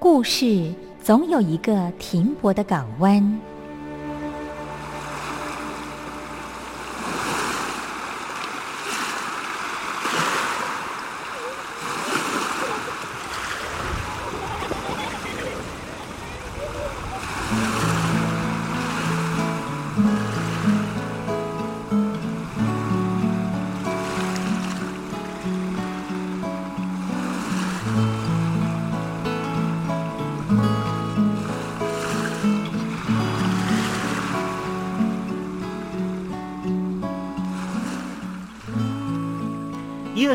故事总有一个停泊的港湾。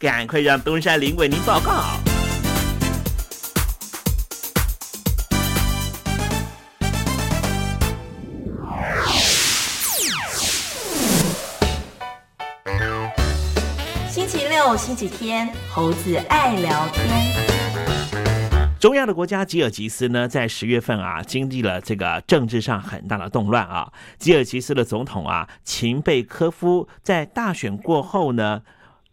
赶快让东山林为您报告。星期六、星期天，猴子爱聊天。中亚的国家吉尔吉斯呢，在十月份啊，经历了这个政治上很大的动乱啊。吉尔吉斯的总统啊，秦贝科夫在大选过后呢。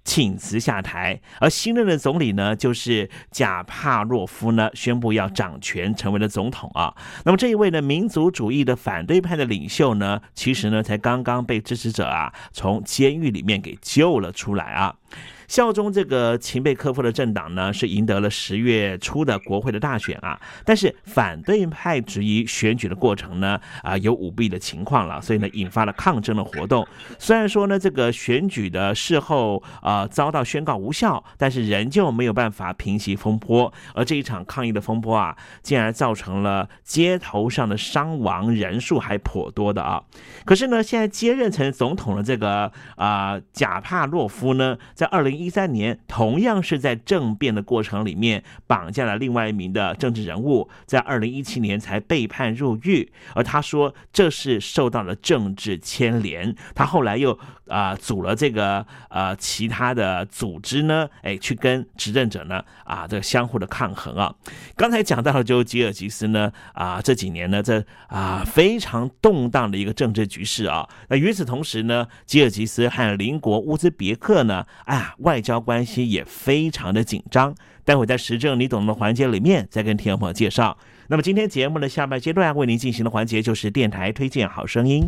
请辞下台，而新任的总理呢，就是贾帕洛夫呢，宣布要掌权，成为了总统啊。那么这一位呢，民族主义的反对派的领袖呢，其实呢，才刚刚被支持者啊，从监狱里面给救了出来啊。效忠这个秦贝科夫的政党呢，是赢得了十月初的国会的大选啊，但是反对派质疑选举的过程呢，啊有舞弊的情况了，所以呢引发了抗争的活动。虽然说呢这个选举的事后啊遭到宣告无效，但是仍旧没有办法平息风波。而这一场抗议的风波啊，竟然造成了街头上的伤亡人数还颇多的啊。可是呢，现在接任成总统的这个啊贾帕洛夫呢，在二零。一三年，同样是在政变的过程里面绑架了另外一名的政治人物，在二零一七年才被判入狱。而他说这是受到了政治牵连。他后来又啊组了这个呃其他的组织呢，哎，去跟执政者呢啊这个相互的抗衡啊。刚才讲到了就吉尔吉斯呢啊这几年呢这啊非常动荡的一个政治局势啊。那与此同时呢，吉尔吉斯和邻国乌兹别克呢，哎呀。外交关系也非常的紧张，待会在时政你懂的环节里面再跟听众朋友介绍。那么今天节目的下半阶段为您进行的环节就是电台推荐好声音。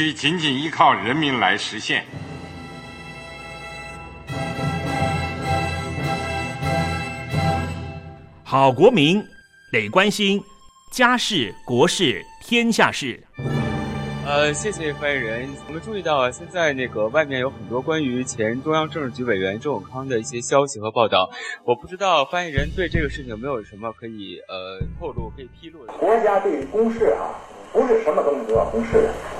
必须紧紧依靠人民来实现。好国民得关心家事、国事、天下事。呃，谢谢发言人。我们注意到，现在那个外面有很多关于前中央政治局委员周永康的一些消息和报道。我不知道发言人对这个事情有没有什么可以呃透露、可以披露的。国家对于公事啊，不是什么东西都要公示的。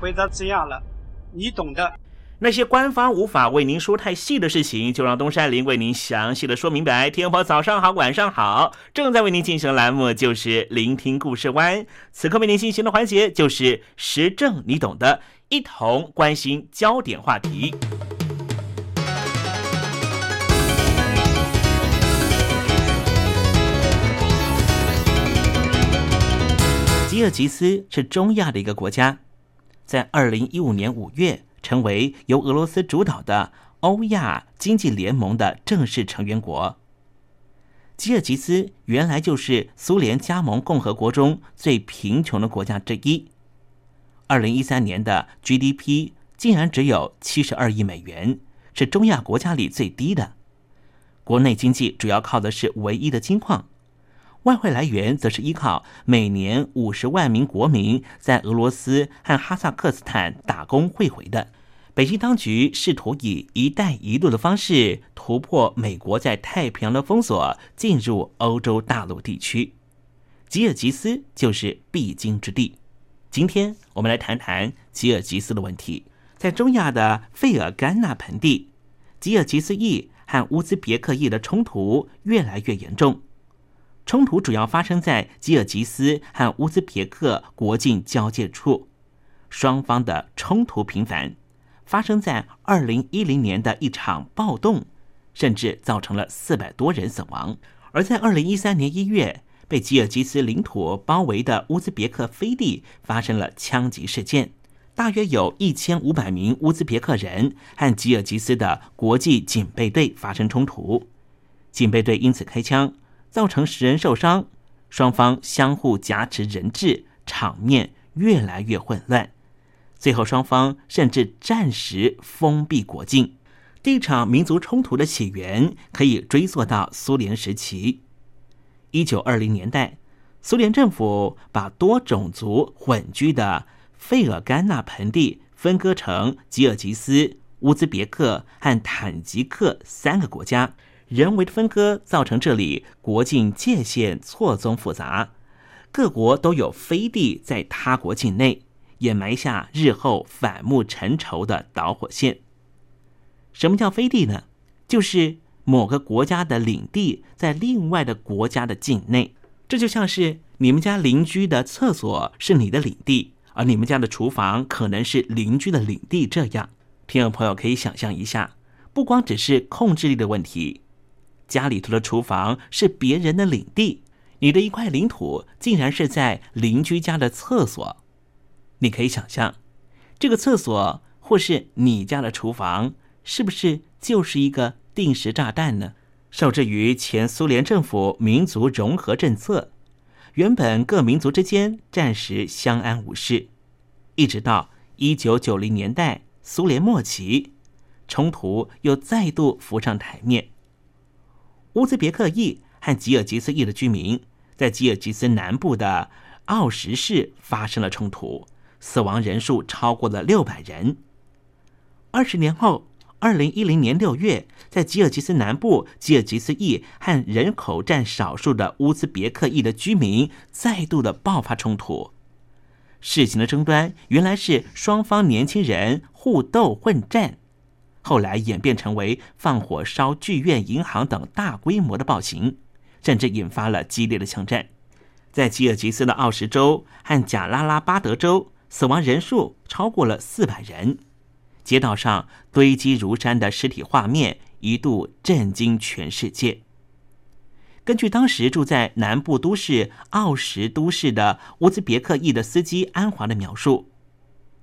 回答这样了，你懂的。那些官方无法为您说太细的事情，就让东山林为您详细的说明白。天婆早上好，晚上好，正在为您进行的栏目就是聆听故事湾。此刻为您进行的环节就是时政，你懂的，一同关心焦点话题。吉尔吉斯是中亚的一个国家，在二零一五年五月成为由俄罗斯主导的欧亚经济联盟的正式成员国。吉尔吉斯原来就是苏联加盟共和国中最贫穷的国家之一，二零一三年的 GDP 竟然只有七十二亿美元，是中亚国家里最低的。国内经济主要靠的是唯一的金矿。外汇来源则是依靠每年五十万名国民在俄罗斯和哈萨克斯坦打工汇回的。北京当局试图以“一带一路”的方式突破美国在太平洋的封锁，进入欧洲大陆地区。吉尔吉斯就是必经之地。今天我们来谈谈吉尔吉斯的问题。在中亚的费尔干纳盆地，吉尔吉斯裔和乌兹别克裔的冲突越来越严重。冲突主要发生在吉尔吉斯和乌兹别克国境交界处，双方的冲突频繁，发生在二零一零年的一场暴动，甚至造成了四百多人死亡。而在二零一三年一月，被吉尔吉斯领土包围的乌兹别克飞地发生了枪击事件，大约有一千五百名乌兹别克人和吉尔吉斯的国际警备队发生冲突，警备队因此开枪。造成十人受伤，双方相互挟持人质，场面越来越混乱。最后，双方甚至暂时封闭国境。这场民族冲突的起源可以追溯到苏联时期。一九二零年代，苏联政府把多种族混居的费尔干纳盆地分割成吉尔吉斯、乌兹别克和坦吉克三个国家。人为的分割造成这里国境界限错综复杂，各国都有飞地在他国境内，也埋下日后反目成仇的导火线。什么叫飞地呢？就是某个国家的领地在另外的国家的境内，这就像是你们家邻居的厕所是你的领地，而你们家的厨房可能是邻居的领地。这样，听众朋友可以想象一下，不光只是控制力的问题。家里头的厨房是别人的领地，你的一块领土竟然是在邻居家的厕所。你可以想象，这个厕所或是你家的厨房，是不是就是一个定时炸弹呢？受制于前苏联政府民族融合政策，原本各民族之间暂时相安无事，一直到一九九零年代苏联末期，冲突又再度浮上台面。乌兹别克裔和吉尔吉斯裔的居民在吉尔吉斯南部的奥什市发生了冲突，死亡人数超过了六百人。二十年后，二零一零年六月，在吉尔吉斯南部，吉尔吉斯裔和人口占少数的乌兹别克裔的居民再度的爆发冲突。事情的争端原来是双方年轻人互斗混战。后来演变成为放火烧剧院、银行等大规模的暴行，甚至引发了激烈的枪战。在吉尔吉斯的奥什州和贾拉拉巴德州，死亡人数超过了四百人。街道上堆积如山的尸体画面一度震惊全世界。根据当时住在南部都市奥什都市的乌兹别克裔的司机安华的描述，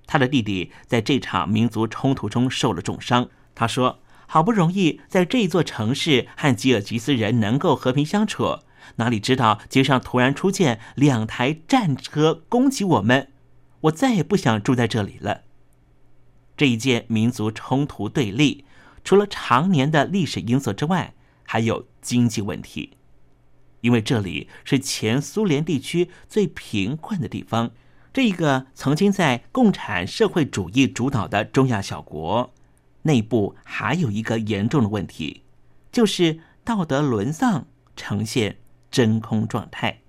他的弟弟在这场民族冲突中受了重伤。他说：“好不容易在这座城市和吉尔吉斯人能够和平相处，哪里知道街上突然出现两台战车攻击我们，我再也不想住在这里了。”这一件民族冲突对立，除了常年的历史因素之外，还有经济问题。因为这里是前苏联地区最贫困的地方，这个曾经在共产社会主义主导的中亚小国，内部还有一个严重的问题，就是道德沦丧，呈现真空状态。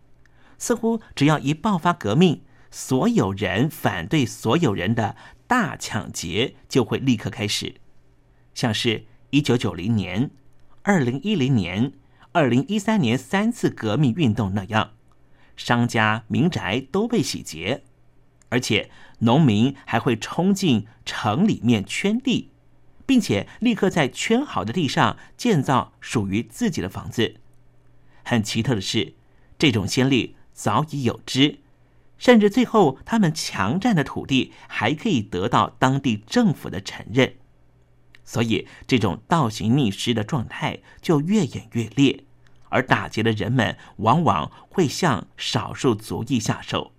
似乎只要一爆发革命，所有人反对所有人的。大抢劫就会立刻开始，像是一九九零年、二零一零年、二零一三年三次革命运动那样，商家民宅都被洗劫，而且农民还会冲进城里面圈地，并且立刻在圈好的地上建造属于自己的房子。很奇特的是，这种先例早已有之。甚至最后，他们强占的土地还可以得到当地政府的承认，所以这种倒行逆施的状态就越演越烈，而打劫的人们往往会向少数族裔下手。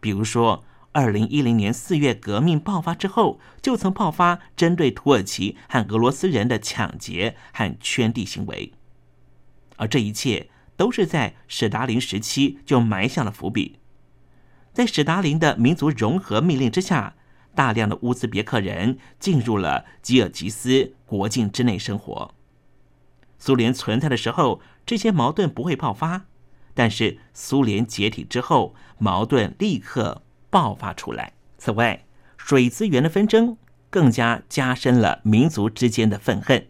比如说，二零一零年四月革命爆发之后，就曾爆发针对土耳其和俄罗斯人的抢劫和圈地行为，而这一切都是在史达林时期就埋下了伏笔。在史达林的民族融合命令之下，大量的乌兹别克人进入了吉尔吉斯国境之内生活。苏联存在的时候，这些矛盾不会爆发；但是苏联解体之后，矛盾立刻爆发出来。此外，水资源的纷争更加加深了民族之间的愤恨。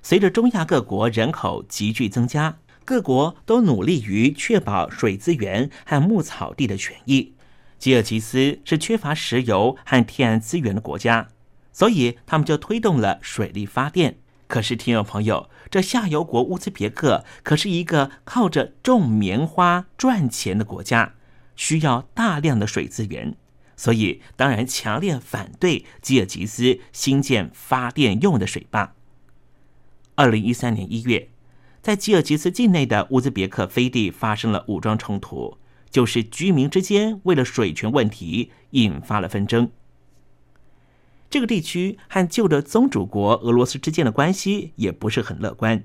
随着中亚各国人口急剧增加。各国都努力于确保水资源和牧草地的权益。吉尔吉斯是缺乏石油和天然资源的国家，所以他们就推动了水力发电。可是，听众朋友，这下游国乌兹别克可是一个靠着种棉花赚钱的国家，需要大量的水资源，所以当然强烈反对吉尔吉斯新建发电用的水坝。二零一三年一月。在吉尔吉斯境内的乌兹别克飞地发生了武装冲突，就是居民之间为了水权问题引发了纷争。这个地区和旧的宗主国俄罗斯之间的关系也不是很乐观。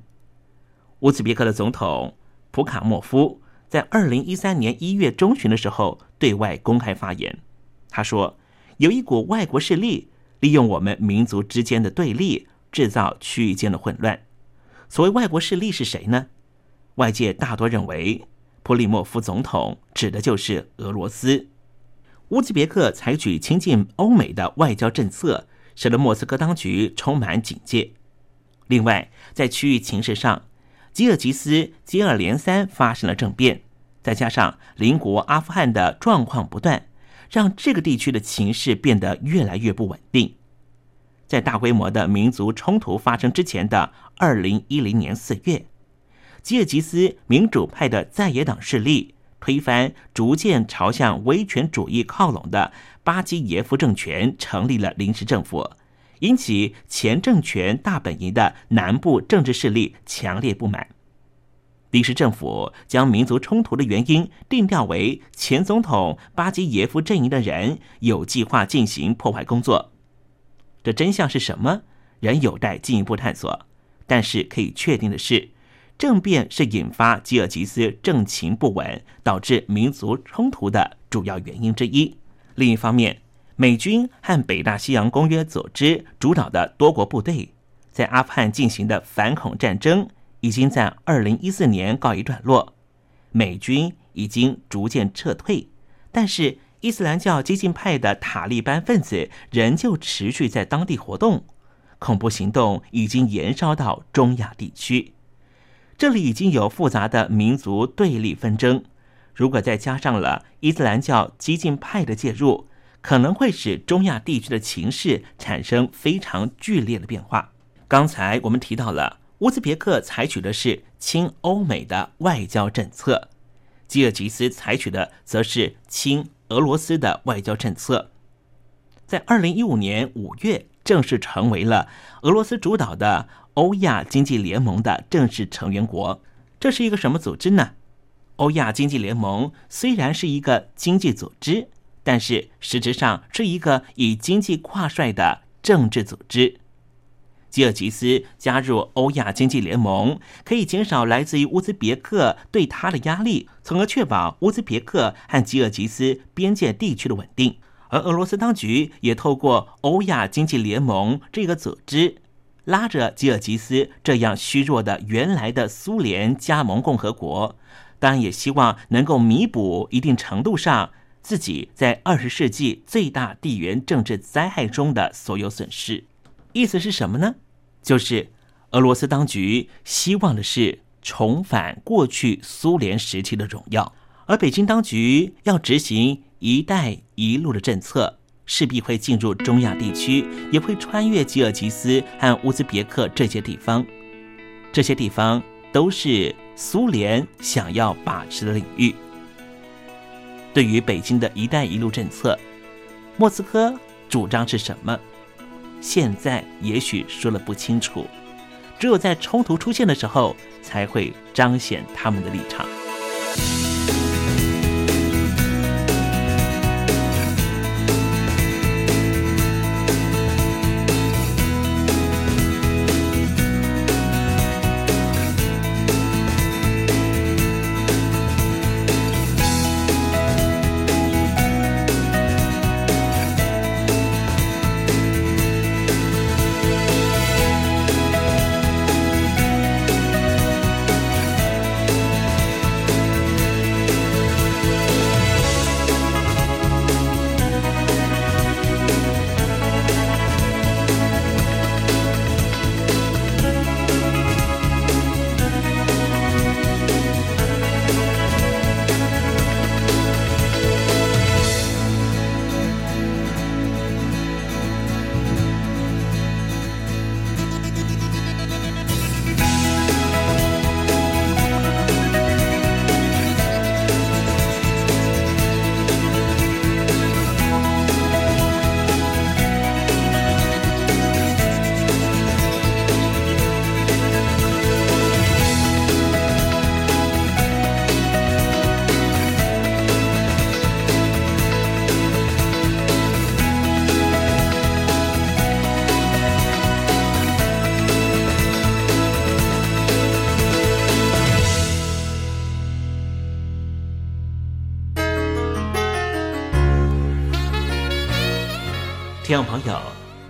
乌兹别克的总统普卡莫夫在二零一三年一月中旬的时候对外公开发言，他说：“有一股外国势力利用我们民族之间的对立，制造区域间的混乱。”所谓外国势力是谁呢？外界大多认为，普里莫夫总统指的就是俄罗斯。乌兹别克采取亲近欧美的外交政策，使得莫斯科当局充满警戒。另外，在区域情势上，吉尔吉斯接二连三发生了政变，再加上邻国阿富汗的状况不断，让这个地区的情势变得越来越不稳定。在大规模的民族冲突发生之前的二零一零年四月，吉尔吉斯民主派的在野党势力推翻逐渐朝向威权主义靠拢的巴基耶夫政权，成立了临时政府，引起前政权大本营的南部政治势力强烈不满。临时政府将民族冲突的原因定调为前总统巴基耶夫阵营的人有计划进行破坏工作。这真相是什么？仍有待进一步探索。但是可以确定的是，政变是引发吉尔吉斯政情不稳、导致民族冲突的主要原因之一。另一方面，美军和北大西洋公约组织主导的多国部队在阿富汗进行的反恐战争，已经在二零一四年告一段落，美军已经逐渐撤退，但是。伊斯兰教激进派的塔利班分子仍旧持续在当地活动，恐怖行动已经延烧到中亚地区。这里已经有复杂的民族对立纷争，如果再加上了伊斯兰教激进派的介入，可能会使中亚地区的情势产生非常剧烈的变化。刚才我们提到了乌兹别克采取的是亲欧美的外交政策，吉尔吉斯采取的则是亲俄罗斯的外交政策。在二零一五年五月，正式成为了俄罗斯主导的欧亚经济联盟的正式成员国。这是一个什么组织呢？欧亚经济联盟虽然是一个经济组织，但是实质上是一个以经济挂帅的政治组织。吉尔吉斯加入欧亚经济联盟，可以减少来自于乌兹别克对他的压力，从而确保乌兹别克和吉尔吉斯边界地区的稳定。而俄罗斯当局也透过欧亚经济联盟这个组织，拉着吉尔吉斯这样虚弱的原来的苏联加盟共和国，当然也希望能够弥补一定程度上自己在二十世纪最大地缘政治灾害中的所有损失。意思是什么呢？就是俄罗斯当局希望的是重返过去苏联时期的荣耀，而北京当局要执行“一带一路”的政策，势必会进入中亚地区，也会穿越吉尔吉斯和乌兹别克这些地方。这些地方都是苏联想要把持的领域。对于北京的一带一路政策，莫斯科主张是什么？现在也许说了不清楚，只有在冲突出现的时候，才会彰显他们的立场。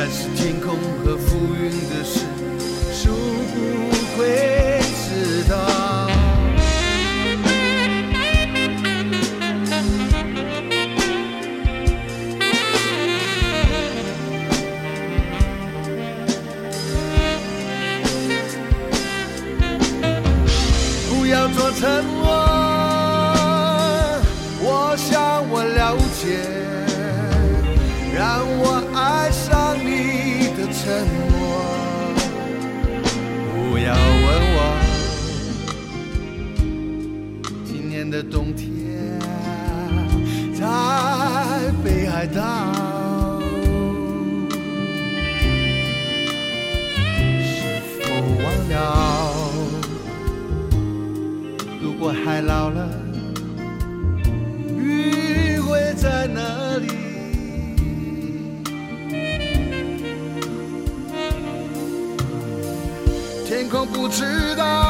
但是天空和浮云的事，数不回太老了，雨会在哪里？天空不知道，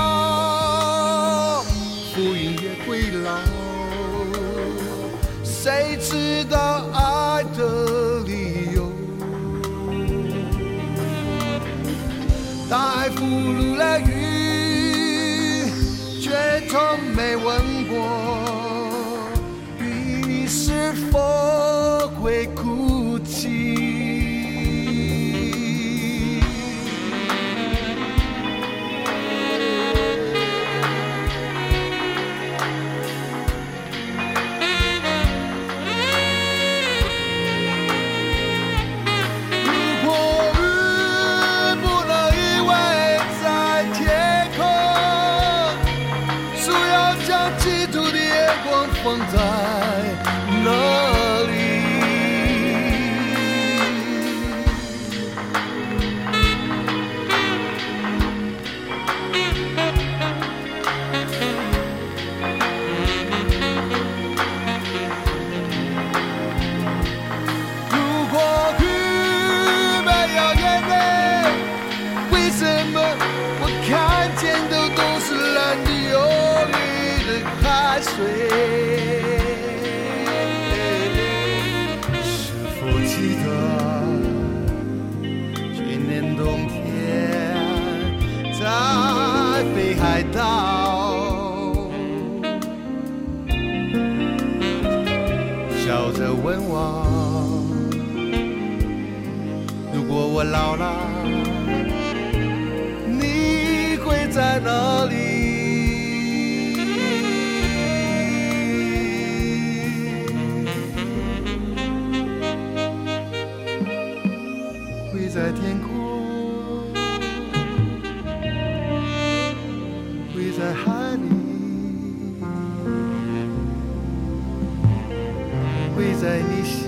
会在你心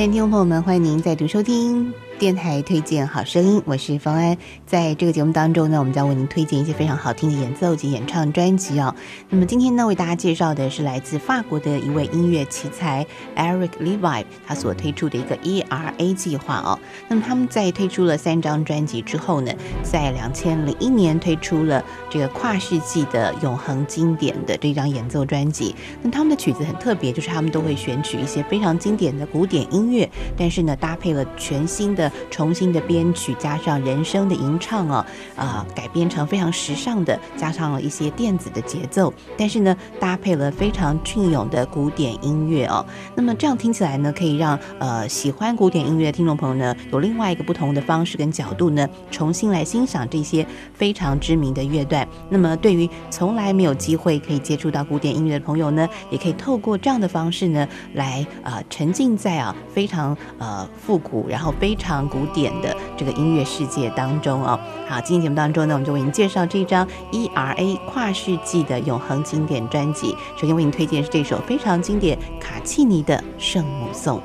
亲爱的听众朋友们，欢迎您再度收听。电台推荐好声音，我是方安。在这个节目当中呢，我们将为您推荐一些非常好听的演奏及演唱专辑哦。那么今天呢，为大家介绍的是来自法国的一位音乐奇才 Eric Levi，他所推出的一个 ERA 计划哦。那么他们在推出了三张专辑之后呢，在两千零一年推出了这个跨世纪的永恒经典的这张演奏专辑。那他们的曲子很特别，就是他们都会选取一些非常经典的古典音乐，但是呢，搭配了全新的、重新的编曲，加上人声的吟唱哦，啊、改编成非常时尚的，加上了一些电子的节奏，但是呢，搭配了非常隽永的古典音乐哦。那么这样听起来呢，可以让呃喜欢古典音乐的听众朋友呢，有另外一个不同的方式跟角度呢，重新来欣赏这些非常知名的乐段。那么对于从来没有机会可以接触到古典音乐的朋友呢，也可以透过这样的方式呢，来呃沉浸在啊非常呃复古，然后非常古典的这个音乐世界当中哦。好，今天节目当中呢，我们就为您介绍这张 ERA 跨世纪的永恒经典专辑。首先为您推荐是这首非常经典卡契尼的《圣母颂》。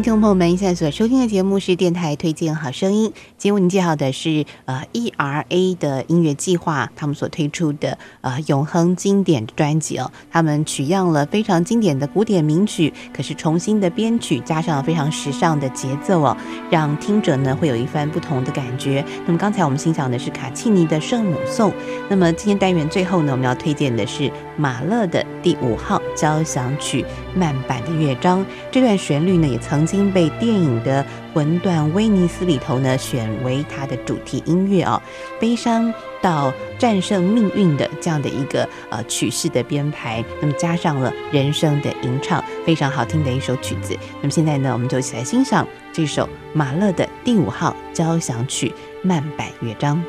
听众朋友们，现在所收听的节目是电台推荐好声音。今天为您介绍的是呃 ERA 的音乐计划，他们所推出的呃永恒经典专辑哦。他们取样了非常经典的古典名曲，可是重新的编曲，加上非常时尚的节奏哦，让听者呢会有一番不同的感觉。那么刚才我们欣赏的是卡契尼的《圣母颂》，那么今天单元最后呢，我们要推荐的是马勒的第五号交响曲慢板的乐章。这段旋律呢，也曾经被电影的《魂断威尼斯》里头呢选为它的主题音乐哦，悲伤到战胜命运的这样的一个呃曲式的编排，那么加上了人声的吟唱，非常好听的一首曲子。那么现在呢，我们就一起来欣赏这首马勒的第五号交响曲慢板乐章。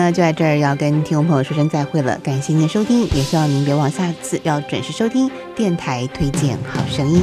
那就在这儿要跟听众朋友说声再会了，感谢您的收听，也希望您别忘下次要准时收听电台推荐好声音。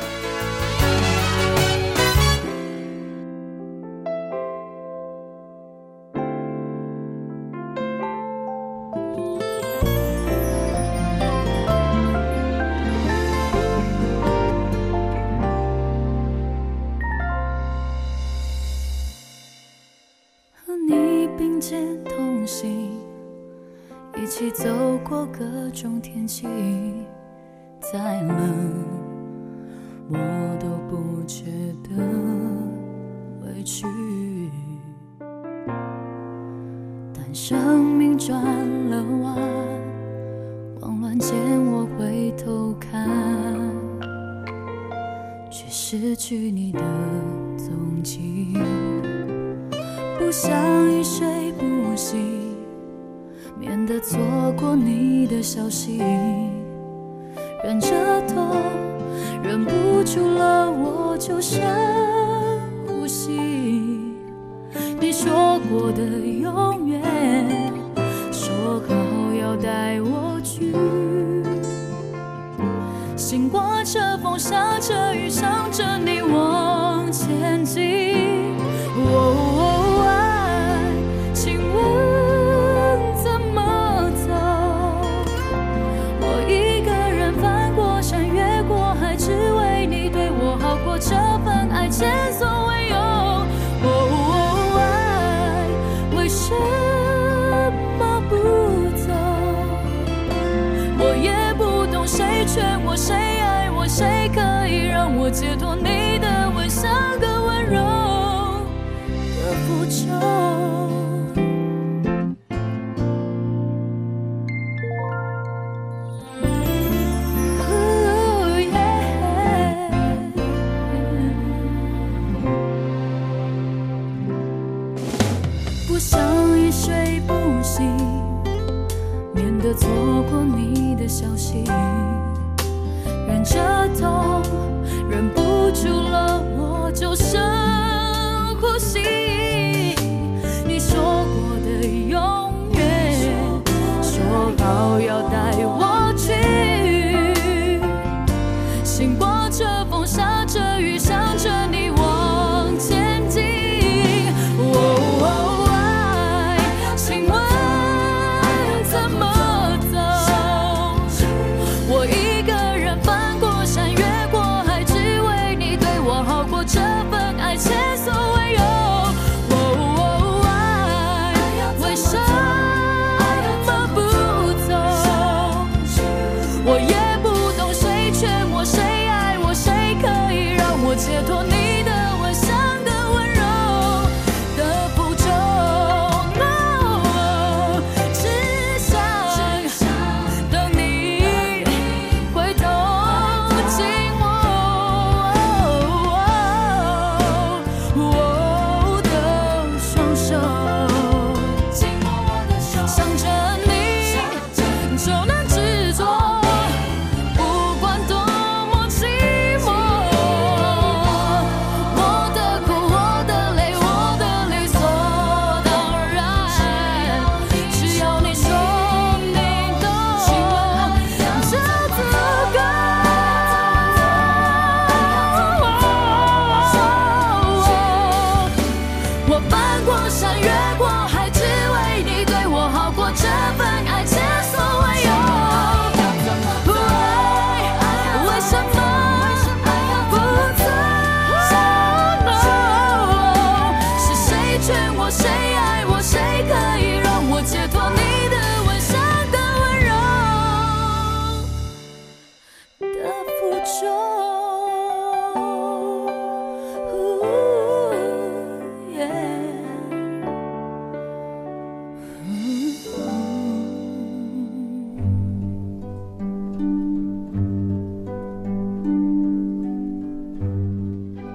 走过各种天气，再冷我都不觉得委屈。但生命转了弯，慌乱间我回头看，却失去你的踪迹。不想一睡，免得错过你的消息。忍着痛，忍不住了，我就深呼吸。你说过的永远，说好要带我去。心刮着风，下着雨，想着你我解脱